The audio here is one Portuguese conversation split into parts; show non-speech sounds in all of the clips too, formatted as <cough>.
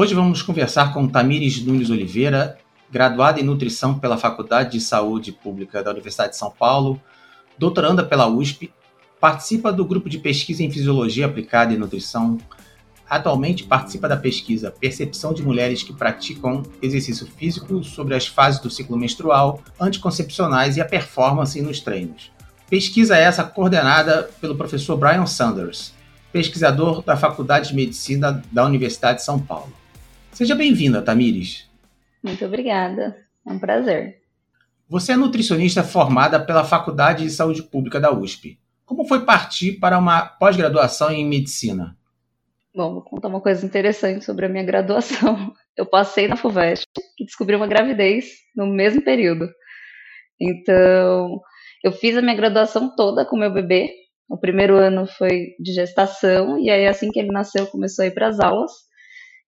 Hoje vamos conversar com Tamires Nunes Oliveira, graduada em nutrição pela Faculdade de Saúde Pública da Universidade de São Paulo, doutoranda pela USP, participa do grupo de pesquisa em fisiologia aplicada e nutrição. Atualmente participa da pesquisa Percepção de Mulheres que Praticam Exercício Físico sobre as fases do ciclo menstrual, anticoncepcionais e a performance nos treinos. Pesquisa essa coordenada pelo professor Brian Sanders, pesquisador da Faculdade de Medicina da Universidade de São Paulo. Seja bem-vinda, Tamires. Muito obrigada. É um prazer. Você é nutricionista formada pela Faculdade de Saúde Pública da USP. Como foi partir para uma pós-graduação em medicina? Bom, vou contar uma coisa interessante sobre a minha graduação. Eu passei na FUVEST e descobri uma gravidez no mesmo período. Então, eu fiz a minha graduação toda com meu bebê. O primeiro ano foi de gestação, e aí assim que ele nasceu, começou a ir para as aulas.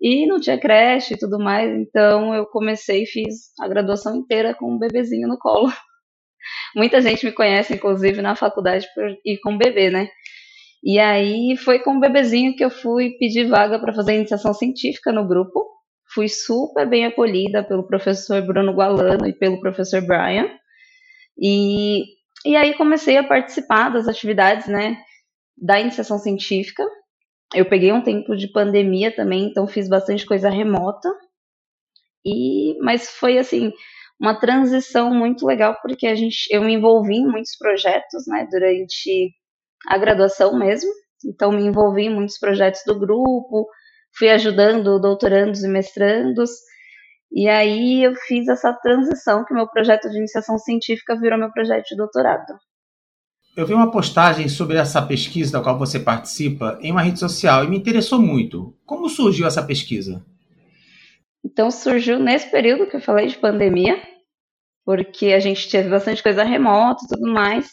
E não tinha creche e tudo mais, então eu comecei e fiz a graduação inteira com um bebezinho no colo. <laughs> Muita gente me conhece, inclusive, na faculdade por ir com bebê, né? E aí foi com o bebezinho que eu fui pedir vaga para fazer iniciação científica no grupo. Fui super bem acolhida pelo professor Bruno Gualano e pelo professor Brian. E, e aí comecei a participar das atividades, né, da iniciação científica. Eu peguei um tempo de pandemia também, então fiz bastante coisa remota. E mas foi assim, uma transição muito legal porque a gente eu me envolvi em muitos projetos, né, durante a graduação mesmo. Então me envolvi em muitos projetos do grupo, fui ajudando doutorandos e mestrandos. E aí eu fiz essa transição que meu projeto de iniciação científica virou meu projeto de doutorado. Eu vi uma postagem sobre essa pesquisa da qual você participa em uma rede social e me interessou muito. Como surgiu essa pesquisa? Então surgiu nesse período que eu falei de pandemia, porque a gente teve bastante coisa remota e tudo mais.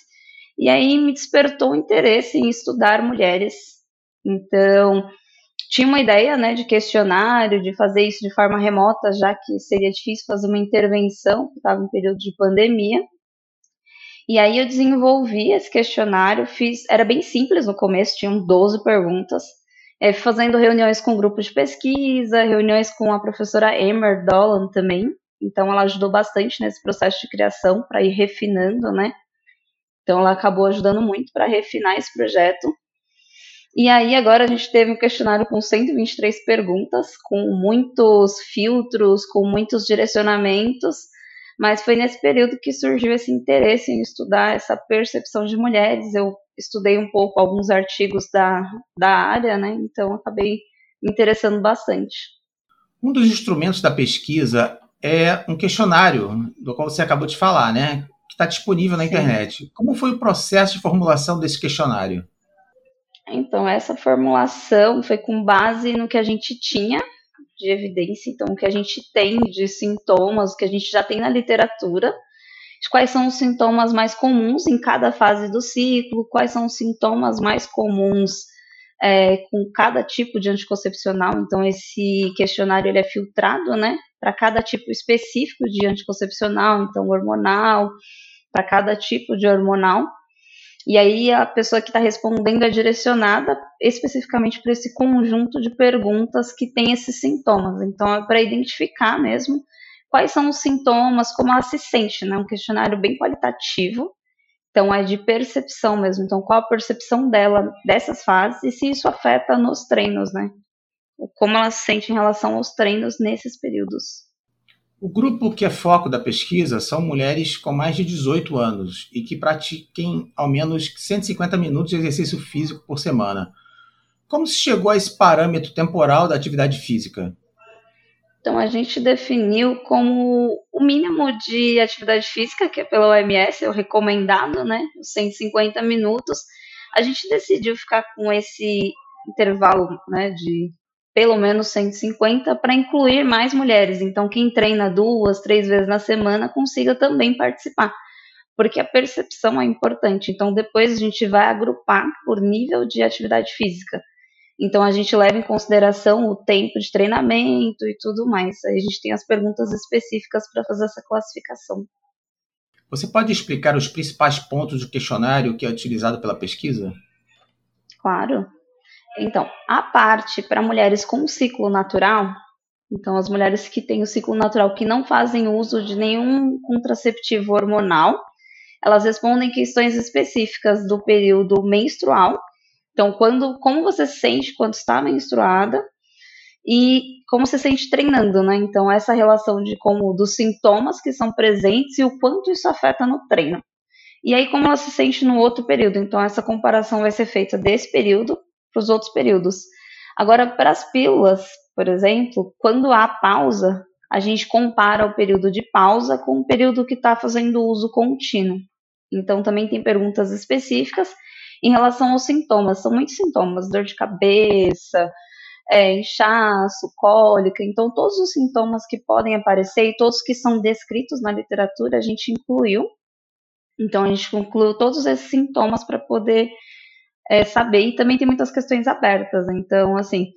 E aí me despertou o interesse em estudar mulheres. Então, tinha uma ideia, né, de questionário, de fazer isso de forma remota, já que seria difícil fazer uma intervenção, estava em período de pandemia. E aí eu desenvolvi esse questionário, fiz, era bem simples no começo, tinham 12 perguntas, é, fazendo reuniões com grupos de pesquisa, reuniões com a professora Emer Dolan também, então ela ajudou bastante nesse processo de criação para ir refinando, né? Então ela acabou ajudando muito para refinar esse projeto. E aí agora a gente teve um questionário com 123 perguntas, com muitos filtros, com muitos direcionamentos, mas foi nesse período que surgiu esse interesse em estudar essa percepção de mulheres. Eu estudei um pouco alguns artigos da, da área, né? Então acabei me interessando bastante. Um dos instrumentos da pesquisa é um questionário, do qual você acabou de falar, né? Que está disponível na Sim. internet. Como foi o processo de formulação desse questionário? Então, essa formulação foi com base no que a gente tinha de evidência, então, o que a gente tem de sintomas, o que a gente já tem na literatura, quais são os sintomas mais comuns em cada fase do ciclo, quais são os sintomas mais comuns é, com cada tipo de anticoncepcional. Então, esse questionário ele é filtrado, né, para cada tipo específico de anticoncepcional, então hormonal, para cada tipo de hormonal. E aí a pessoa que está respondendo é direcionada especificamente para esse conjunto de perguntas que tem esses sintomas. Então é para identificar mesmo quais são os sintomas, como ela se sente, né? Um questionário bem qualitativo. Então é de percepção mesmo. Então qual a percepção dela dessas fases e se isso afeta nos treinos, né? Como ela se sente em relação aos treinos nesses períodos. O grupo que é foco da pesquisa são mulheres com mais de 18 anos e que pratiquem ao menos 150 minutos de exercício físico por semana. Como se chegou a esse parâmetro temporal da atividade física? Então, a gente definiu como o mínimo de atividade física, que é pela OMS, é o recomendado, né? Os 150 minutos. A gente decidiu ficar com esse intervalo né, de pelo menos 150 para incluir mais mulheres. Então, quem treina duas, três vezes na semana consiga também participar, porque a percepção é importante. Então, depois a gente vai agrupar por nível de atividade física. Então, a gente leva em consideração o tempo de treinamento e tudo mais. Aí a gente tem as perguntas específicas para fazer essa classificação. Você pode explicar os principais pontos do questionário que é utilizado pela pesquisa? Claro. Então, a parte para mulheres com ciclo natural, Então, as mulheres que têm o ciclo natural, que não fazem uso de nenhum contraceptivo hormonal, elas respondem questões específicas do período menstrual. Então, quando, como você se sente quando está menstruada e como você se sente treinando, né? Então, essa relação de como dos sintomas que são presentes e o quanto isso afeta no treino. E aí, como ela se sente no outro período. Então, essa comparação vai ser feita desse período para os outros períodos. Agora, para as pílulas, por exemplo, quando há pausa, a gente compara o período de pausa com o período que está fazendo uso contínuo. Então, também tem perguntas específicas em relação aos sintomas. São muitos sintomas: dor de cabeça, é, inchaço, cólica. Então, todos os sintomas que podem aparecer e todos que são descritos na literatura, a gente incluiu. Então, a gente concluiu todos esses sintomas para poder é, saber. E também tem muitas questões abertas. Então, assim,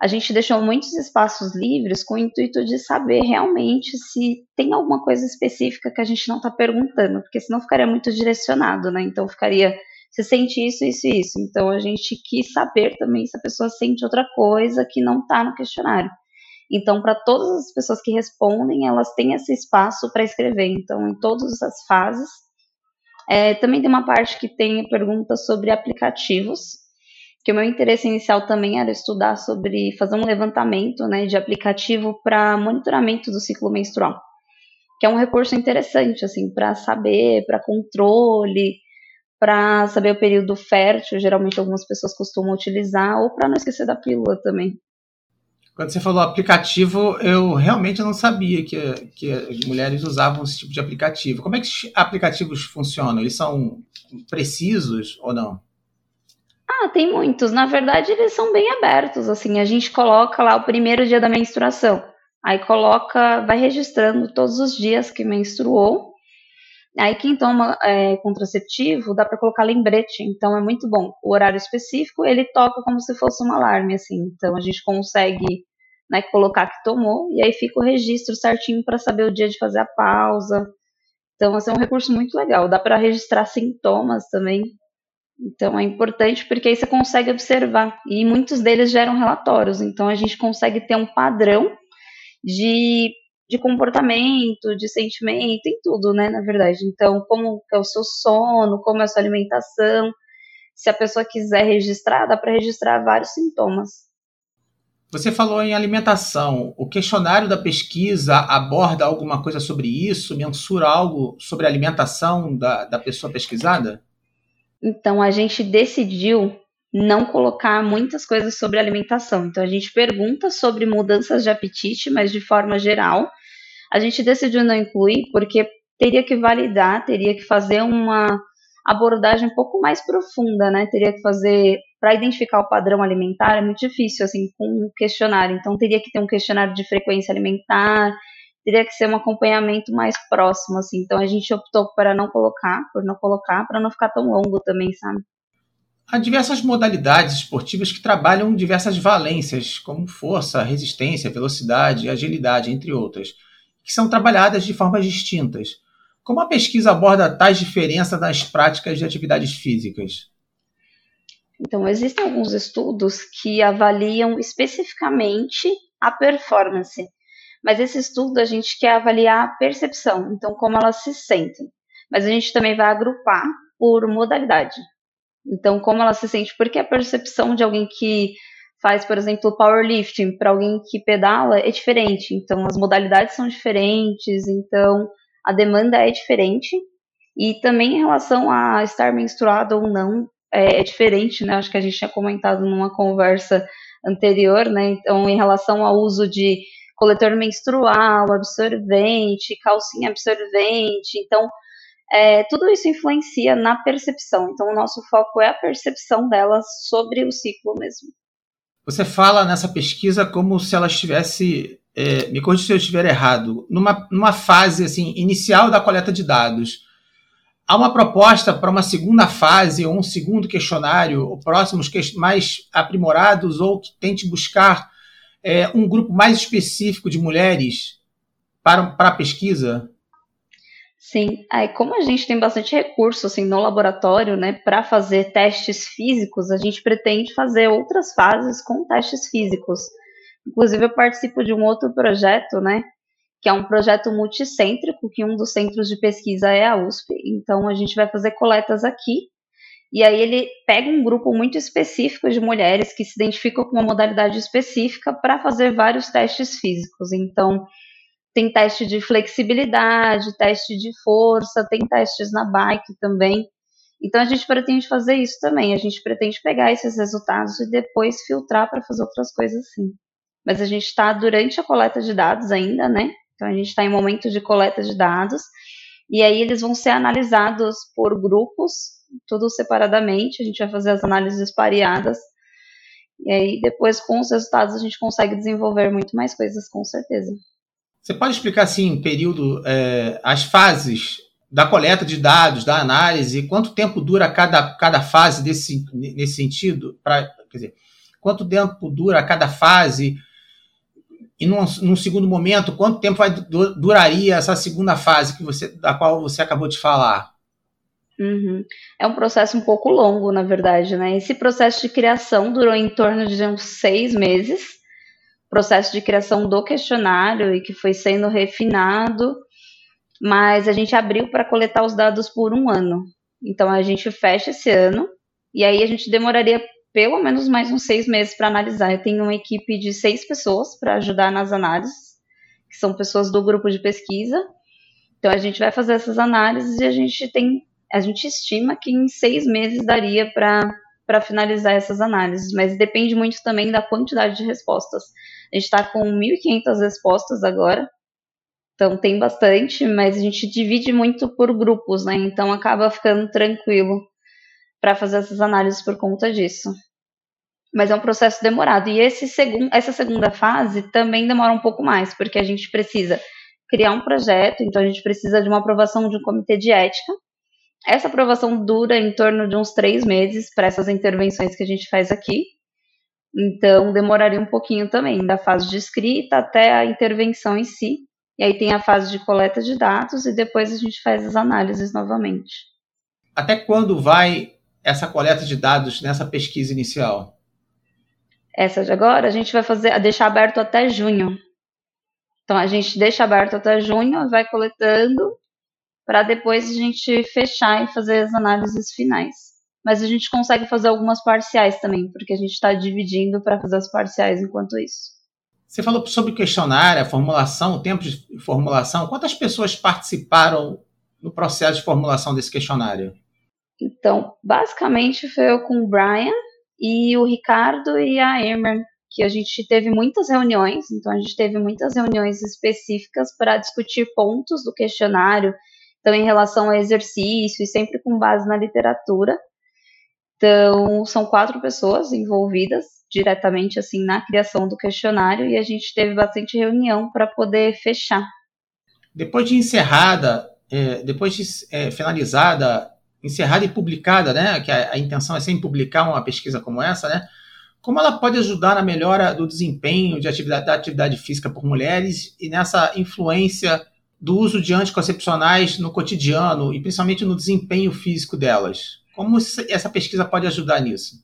a gente deixou muitos espaços livres com o intuito de saber realmente se tem alguma coisa específica que a gente não está perguntando, porque senão ficaria muito direcionado, né? Então ficaria, você sente isso, isso e isso. Então a gente quis saber também se a pessoa sente outra coisa que não está no questionário. Então, para todas as pessoas que respondem, elas têm esse espaço para escrever. Então, em todas as fases. É, também tem uma parte que tem perguntas sobre aplicativos que o meu interesse inicial também era estudar sobre fazer um levantamento né, de aplicativo para monitoramento do ciclo menstrual, que é um recurso interessante assim para saber, para controle, para saber o período fértil, geralmente algumas pessoas costumam utilizar, ou para não esquecer da pílula também. Quando você falou aplicativo, eu realmente não sabia que, que as mulheres usavam esse tipo de aplicativo. Como é que os aplicativos funcionam? Eles são precisos ou não? Ah, tem muitos. Na verdade, eles são bem abertos. Assim, a gente coloca lá o primeiro dia da menstruação. Aí coloca, vai registrando todos os dias que menstruou. Aí quem toma é, contraceptivo dá para colocar lembrete, então é muito bom. O horário específico ele toca como se fosse um alarme, assim. Então a gente consegue né, colocar que tomou e aí fica o registro certinho para saber o dia de fazer a pausa. Então, assim, é um recurso muito legal. Dá para registrar sintomas também. Então é importante porque aí você consegue observar. E muitos deles geram relatórios. Então a gente consegue ter um padrão de, de comportamento, de sentimento, em tudo, né? Na verdade. Então, como é o seu sono, como é a sua alimentação. Se a pessoa quiser registrar, dá para registrar vários sintomas. Você falou em alimentação. O questionário da pesquisa aborda alguma coisa sobre isso? Mensura algo sobre a alimentação da, da pessoa pesquisada? Então a gente decidiu não colocar muitas coisas sobre alimentação. Então a gente pergunta sobre mudanças de apetite, mas de forma geral. A gente decidiu não incluir porque teria que validar, teria que fazer uma abordagem um pouco mais profunda, né? Teria que fazer para identificar o padrão alimentar é muito difícil assim com um questionário. Então teria que ter um questionário de frequência alimentar, teria que ser um acompanhamento mais próximo, assim. Então a gente optou para não colocar, por não colocar, para não ficar tão longo também, sabe? Há diversas modalidades esportivas que trabalham diversas valências, como força, resistência, velocidade, agilidade, entre outras, que são trabalhadas de formas distintas. Como a pesquisa aborda tais diferenças nas práticas de atividades físicas? Então, existem alguns estudos que avaliam especificamente a performance mas esse estudo a gente quer avaliar a percepção, então como elas se sentem. Mas a gente também vai agrupar por modalidade. Então, como ela se sente, porque a percepção de alguém que faz, por exemplo, powerlifting para alguém que pedala é diferente. Então, as modalidades são diferentes, então a demanda é diferente. E também em relação a estar menstruado ou não, é, é diferente, né? Acho que a gente tinha comentado numa conversa anterior, né? Então, em relação ao uso de coletor menstrual, absorvente, calcinha absorvente. Então, é, tudo isso influencia na percepção. Então, o nosso foco é a percepção delas sobre o ciclo mesmo. Você fala nessa pesquisa como se ela estivesse, é, me corrija se eu estiver errado, numa, numa fase assim inicial da coleta de dados. Há uma proposta para uma segunda fase ou um segundo questionário, ou próximos mais aprimorados, ou que tente buscar é, um grupo mais específico de mulheres para, para a pesquisa? Sim, aí como a gente tem bastante recurso assim no laboratório, né, para fazer testes físicos, a gente pretende fazer outras fases com testes físicos. Inclusive, eu participo de um outro projeto, né? Que é um projeto multicêntrico, que um dos centros de pesquisa é a USP. Então, a gente vai fazer coletas aqui. E aí, ele pega um grupo muito específico de mulheres que se identificam com uma modalidade específica para fazer vários testes físicos. Então, tem teste de flexibilidade, teste de força, tem testes na bike também. Então a gente pretende fazer isso também. A gente pretende pegar esses resultados e depois filtrar para fazer outras coisas sim. Mas a gente está durante a coleta de dados ainda, né? Então a gente está em momento de coleta de dados e aí eles vão ser analisados por grupos, tudo separadamente. A gente vai fazer as análises pareadas e aí depois com os resultados a gente consegue desenvolver muito mais coisas, com certeza. Você pode explicar assim, período, é, as fases da coleta de dados, da análise, quanto tempo dura cada, cada fase desse, nesse sentido? Pra, quer dizer, quanto tempo dura cada fase? E num, num segundo momento, quanto tempo vai, duraria essa segunda fase que você, da qual você acabou de falar? Uhum. É um processo um pouco longo, na verdade, né? Esse processo de criação durou em torno de uns seis meses. Processo de criação do questionário e que foi sendo refinado mas a gente abriu para coletar os dados por um ano. Então a gente fecha esse ano e aí a gente demoraria pelo menos mais uns seis meses para analisar. Eu tenho uma equipe de seis pessoas para ajudar nas análises, que são pessoas do grupo de pesquisa. Então a gente vai fazer essas análises e a gente tem, a gente estima que em seis meses daria para para finalizar essas análises, mas depende muito também da quantidade de respostas. A gente está com 1.500 respostas agora, então tem bastante, mas a gente divide muito por grupos, né? Então acaba ficando tranquilo para fazer essas análises por conta disso. Mas é um processo demorado. E esse segun, essa segunda fase também demora um pouco mais, porque a gente precisa criar um projeto, então a gente precisa de uma aprovação de um comitê de ética. Essa aprovação dura em torno de uns três meses para essas intervenções que a gente faz aqui. Então demoraria um pouquinho também, da fase de escrita até a intervenção em si. E aí tem a fase de coleta de dados e depois a gente faz as análises novamente. Até quando vai essa coleta de dados nessa pesquisa inicial? Essa de agora a gente vai fazer, deixar aberto até junho. Então a gente deixa aberto até junho, vai coletando para depois a gente fechar e fazer as análises finais. Mas a gente consegue fazer algumas parciais também, porque a gente está dividindo para fazer as parciais enquanto isso. Você falou sobre o questionário, a formulação, o tempo de formulação. Quantas pessoas participaram no processo de formulação desse questionário? Então, basicamente foi eu com o Brian e o Ricardo e a Emer, que a gente teve muitas reuniões, então a gente teve muitas reuniões específicas para discutir pontos do questionário, então em relação ao exercício e sempre com base na literatura. Então, são quatro pessoas envolvidas diretamente assim na criação do questionário e a gente teve bastante reunião para poder fechar. Depois de encerrada, é, depois de é, finalizada, encerrada e publicada, né, que a, a, intenção é sempre publicar uma pesquisa como essa, né, como ela pode ajudar na melhora do desempenho de atividade, da atividade física por mulheres e nessa influência do uso de anticoncepcionais no cotidiano e principalmente no desempenho físico delas? Como essa pesquisa pode ajudar nisso?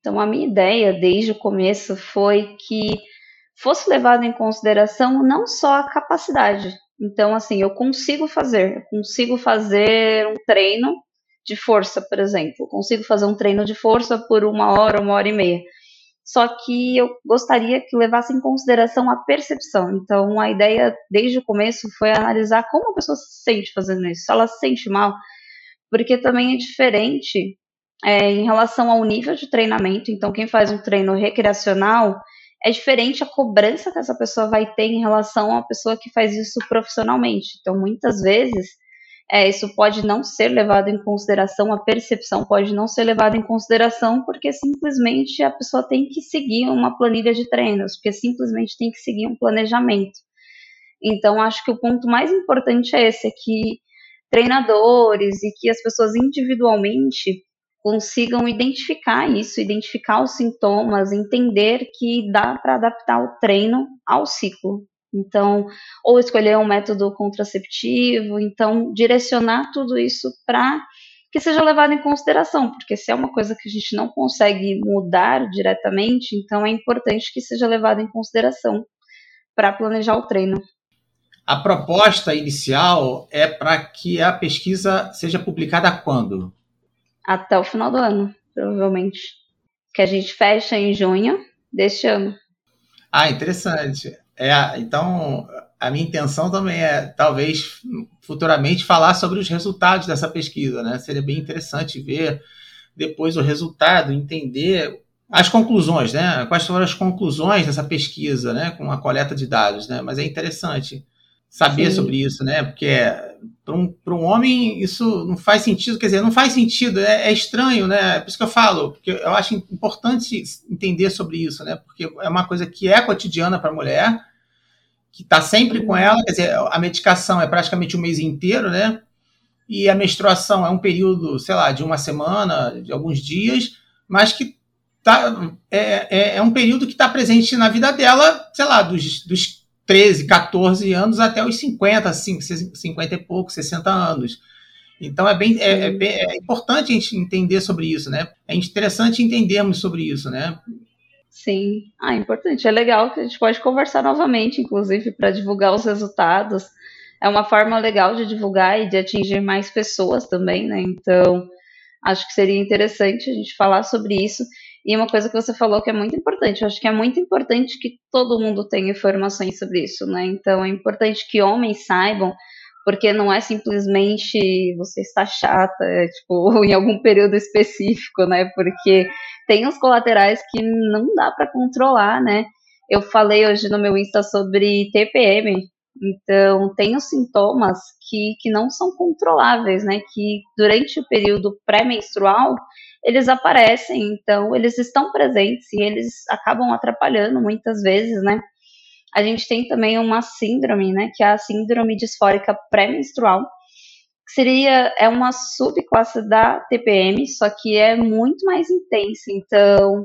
Então, a minha ideia desde o começo foi que fosse levado em consideração não só a capacidade. Então, assim, eu consigo fazer, eu consigo fazer um treino de força, por exemplo, eu consigo fazer um treino de força por uma hora, uma hora e meia. Só que eu gostaria que levasse em consideração a percepção. Então, a ideia desde o começo foi analisar como a pessoa se sente fazendo isso. Se ela se sente mal, porque também é diferente é, em relação ao nível de treinamento. Então, quem faz um treino recreacional é diferente a cobrança que essa pessoa vai ter em relação uma pessoa que faz isso profissionalmente. Então, muitas vezes, é, isso pode não ser levado em consideração, a percepção pode não ser levada em consideração, porque simplesmente a pessoa tem que seguir uma planilha de treinos, porque simplesmente tem que seguir um planejamento. Então, acho que o ponto mais importante é esse, é que treinadores e que as pessoas individualmente consigam identificar isso, identificar os sintomas, entender que dá para adaptar o treino ao ciclo. Então, ou escolher um método contraceptivo, então direcionar tudo isso para que seja levado em consideração, porque se é uma coisa que a gente não consegue mudar diretamente, então é importante que seja levado em consideração para planejar o treino. A proposta inicial é para que a pesquisa seja publicada quando? Até o final do ano, provavelmente. Que a gente fecha em junho deste ano. Ah, interessante. É, então, a minha intenção também é, talvez, futuramente, falar sobre os resultados dessa pesquisa, né? Seria bem interessante ver depois o resultado, entender as conclusões, né? Quais foram as conclusões dessa pesquisa, né? Com a coleta de dados, né? Mas é interessante saber Sim. sobre isso, né? Porque para um, um homem isso não faz sentido, quer dizer, não faz sentido, é, é, estranho, né? É por isso que eu falo, porque eu acho importante entender sobre isso, né? Porque é uma coisa que é cotidiana para a mulher, que está sempre com ela, quer dizer, a medicação é praticamente um mês inteiro, né? E a menstruação é um período, sei lá, de uma semana, de alguns dias, mas que tá, é, é, é um período que está presente na vida dela, sei lá, dos, dos 13, 14 anos até os 50, 50 e pouco, 60 anos. Então é bem, é, é, bem, é importante a gente entender sobre isso, né? É interessante entendermos sobre isso, né? Sim, ah, é importante. É legal que a gente pode conversar novamente, inclusive, para divulgar os resultados. É uma forma legal de divulgar e de atingir mais pessoas também, né? Então, acho que seria interessante a gente falar sobre isso. E uma coisa que você falou que é muito importante, eu acho que é muito importante que todo mundo tenha informações sobre isso, né? Então é importante que homens saibam, porque não é simplesmente você está chata, é, tipo, <laughs> em algum período específico, né? Porque tem os colaterais que não dá para controlar, né? Eu falei hoje no meu Insta sobre TPM, então tem os sintomas que, que não são controláveis, né? Que durante o período pré-menstrual eles aparecem, então eles estão presentes e eles acabam atrapalhando muitas vezes, né? A gente tem também uma síndrome, né, que é a síndrome disfórica pré-menstrual, que seria é uma subclasse da TPM, só que é muito mais intensa, então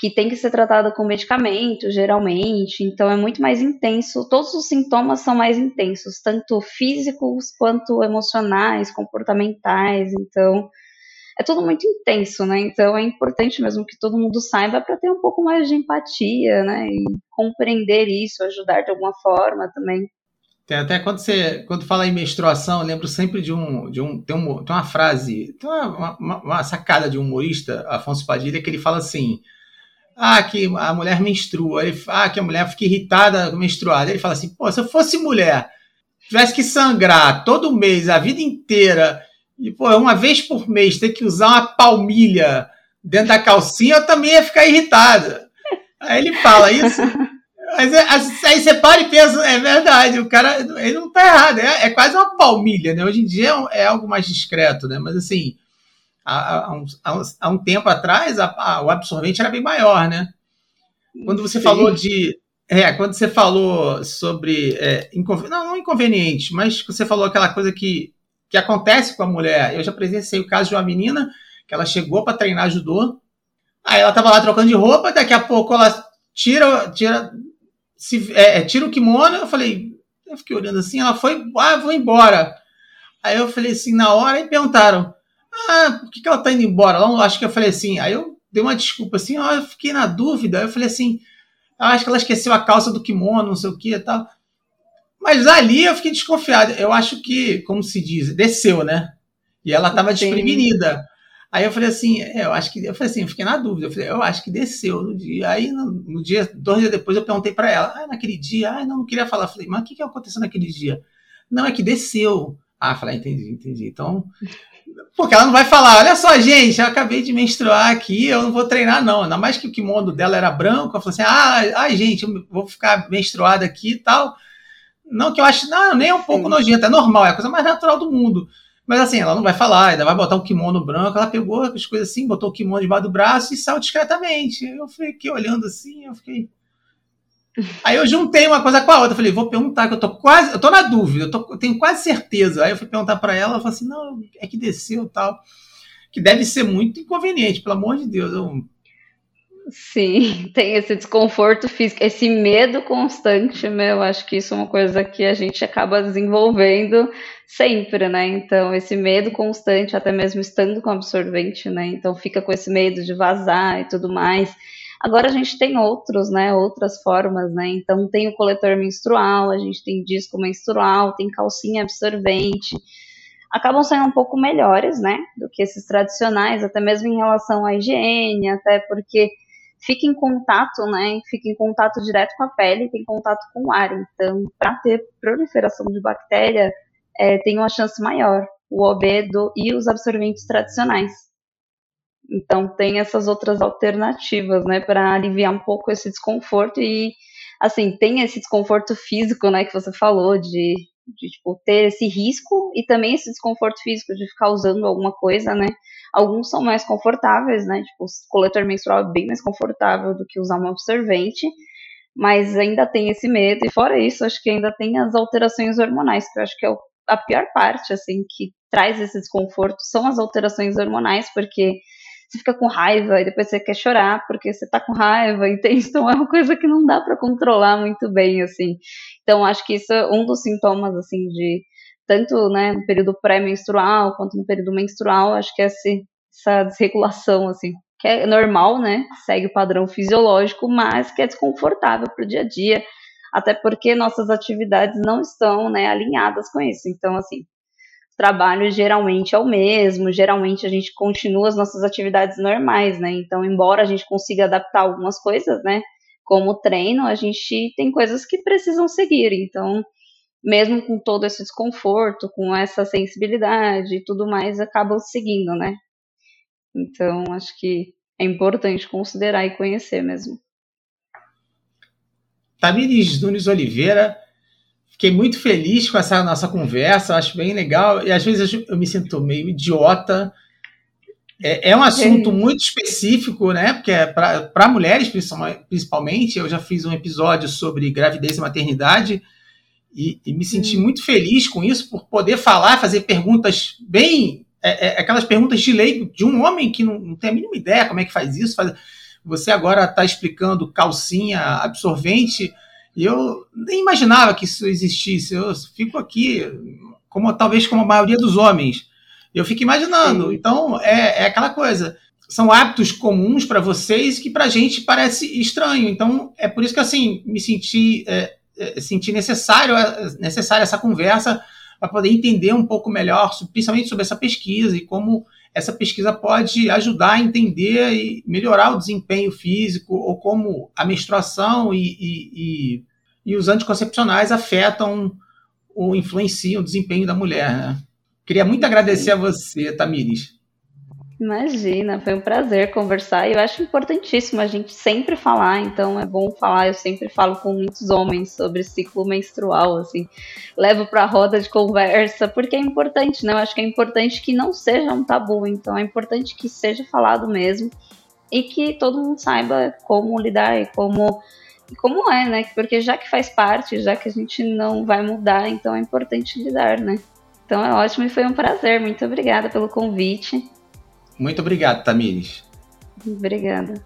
que tem que ser tratada com medicamento, geralmente, então é muito mais intenso, todos os sintomas são mais intensos, tanto físicos quanto emocionais, comportamentais, então é tudo muito intenso, né? Então é importante mesmo que todo mundo saiba para ter um pouco mais de empatia, né? E compreender isso, ajudar de alguma forma também. Tem até quando você quando fala em menstruação, eu lembro sempre de um de um tem, um, tem uma frase, tem uma, uma, uma, sacada de um humorista, Afonso Padilha, que ele fala assim: ah, que a mulher menstrua, ele, ah, que a mulher fica irritada menstruada. Ele fala assim: pô, se eu fosse mulher, tivesse que sangrar todo mês, a vida inteira e, pô, uma vez por mês ter que usar uma palmilha dentro da calcinha, eu também ia ficar irritada. Aí ele fala isso. Mas é, aí você para e pensa, é verdade, o cara ele não tá errado, é, é quase uma palmilha, né? Hoje em dia é, é algo mais discreto, né? Mas assim, há, há, um, há um, tempo atrás a, o absorvente era bem maior, né? Quando você Sim. falou de. É, quando você falou sobre. É, inconven... Não, não inconveniente, mas você falou aquela coisa que que acontece com a mulher. Eu já presenciei o caso de uma menina que ela chegou para treinar judô, aí ela estava lá trocando de roupa, daqui a pouco ela tira, tira, se, é, é, tira o kimono, eu falei, eu fiquei olhando assim, ela foi, ah, vou embora. Aí eu falei assim, na hora, e perguntaram, ah, por que, que ela tá indo embora? Eu acho que eu falei assim, aí eu dei uma desculpa assim, ó, eu fiquei na dúvida, eu falei assim, ah, acho que ela esqueceu a calça do kimono, não sei o que e tal. Mas ali eu fiquei desconfiado. Eu acho que, como se diz, desceu, né? E ela estava desprevenida. Aí eu falei assim, é, eu acho que eu falei assim, eu fiquei na dúvida. Eu falei, eu acho que desceu no dia. Aí no, no dia, dois dias depois, eu perguntei para ela, ah, naquele dia, ah, não, não queria falar. Eu falei, mas o que, que aconteceu naquele dia? Não, é que desceu. Ah, falei, ah, entendi, entendi. Então, <laughs> porque ela não vai falar, olha só, gente, eu acabei de menstruar aqui, eu não vou treinar, não. Ainda mais que o kimono dela era branco, eu falei assim, ah, ai, gente, eu vou ficar menstruada aqui e tal. Não que eu acho, não, nem é um pouco Sim. nojento, é normal, é a coisa mais natural do mundo. Mas assim, ela não vai falar, ainda vai botar um kimono branco. Ela pegou as coisas assim, botou o kimono debaixo do braço e saiu discretamente. Eu fiquei olhando assim, eu fiquei. Aí eu juntei uma coisa com a outra. Falei, vou perguntar, que eu tô quase. Eu tô na dúvida, eu, tô, eu tenho quase certeza. Aí eu fui perguntar para ela, ela falou assim: não, é que desceu tal. Que deve ser muito inconveniente, pelo amor de Deus. Eu, Sim, <laughs> tem esse desconforto físico, esse medo constante, meu, acho que isso é uma coisa que a gente acaba desenvolvendo sempre, né? Então, esse medo constante, até mesmo estando com absorvente, né? Então, fica com esse medo de vazar e tudo mais. Agora a gente tem outros, né? Outras formas, né? Então, tem o coletor menstrual, a gente tem disco menstrual, tem calcinha absorvente acabam sendo um pouco melhores, né, do que esses tradicionais, até mesmo em relação à higiene, até porque fica em contato, né, fica em contato direto com a pele, tem contato com o ar, então, para ter proliferação de bactéria, é, tem uma chance maior, o OB do, e os absorventes tradicionais. Então, tem essas outras alternativas, né, para aliviar um pouco esse desconforto e, assim, tem esse desconforto físico, né, que você falou, de de tipo, ter esse risco e também esse desconforto físico de ficar usando alguma coisa, né? Alguns são mais confortáveis, né? Tipo, o coletor menstrual é bem mais confortável do que usar um absorvente, mas ainda tem esse medo. E fora isso, acho que ainda tem as alterações hormonais, que eu acho que é a pior parte, assim, que traz esse desconforto são as alterações hormonais, porque você fica com raiva e depois você quer chorar porque você tá com raiva, entende? Então é uma coisa que não dá para controlar muito bem, assim. Então acho que isso é um dos sintomas, assim, de tanto né, no período pré-menstrual quanto no período menstrual, acho que é essa desregulação, assim, que é normal, né? Segue o padrão fisiológico, mas que é desconfortável para o dia a dia, até porque nossas atividades não estão né, alinhadas com isso. Então, assim, trabalho geralmente é o mesmo, geralmente a gente continua as nossas atividades normais, né? Então, embora a gente consiga adaptar algumas coisas, né? Como treino, a gente tem coisas que precisam seguir. Então, mesmo com todo esse desconforto, com essa sensibilidade e tudo mais, acabam seguindo, né? Então, acho que é importante considerar e conhecer mesmo. Tamires Nunes Oliveira, Fiquei muito feliz com essa nossa conversa, acho bem legal. E às vezes eu me sinto meio idiota. É, é um assunto é muito específico, né? Porque é para mulheres, principalmente. Eu já fiz um episódio sobre gravidez e maternidade e, e me senti hum. muito feliz com isso, por poder falar, fazer perguntas bem. É, é, aquelas perguntas de leigo de um homem que não, não, tem a mínima ideia como é que faz isso. Faz, você agora está explicando calcinha absorvente e eu nem imaginava que isso existisse. Eu fico aqui, como talvez como a maioria dos homens. Eu fico imaginando. Sim. Então, é, é aquela coisa. São hábitos comuns para vocês que para a gente parece estranho. Então, é por isso que assim me senti, é, é, senti necessário, é, necessária essa conversa para poder entender um pouco melhor, principalmente sobre essa pesquisa e como essa pesquisa pode ajudar a entender e melhorar o desempenho físico ou como a menstruação e, e, e, e os anticoncepcionais afetam ou influenciam o desempenho da mulher. Né? Queria muito agradecer a você, Tamires. Imagina, foi um prazer conversar e eu acho importantíssimo a gente sempre falar, então é bom falar, eu sempre falo com muitos homens sobre ciclo menstrual, assim, levo para a roda de conversa, porque é importante, né? Eu acho que é importante que não seja um tabu, então é importante que seja falado mesmo e que todo mundo saiba como lidar e como como é, né? Porque já que faz parte, já que a gente não vai mudar, então é importante lidar, né? Então é ótimo e foi um prazer. Muito obrigada pelo convite. Muito obrigado, Tamires. Obrigada.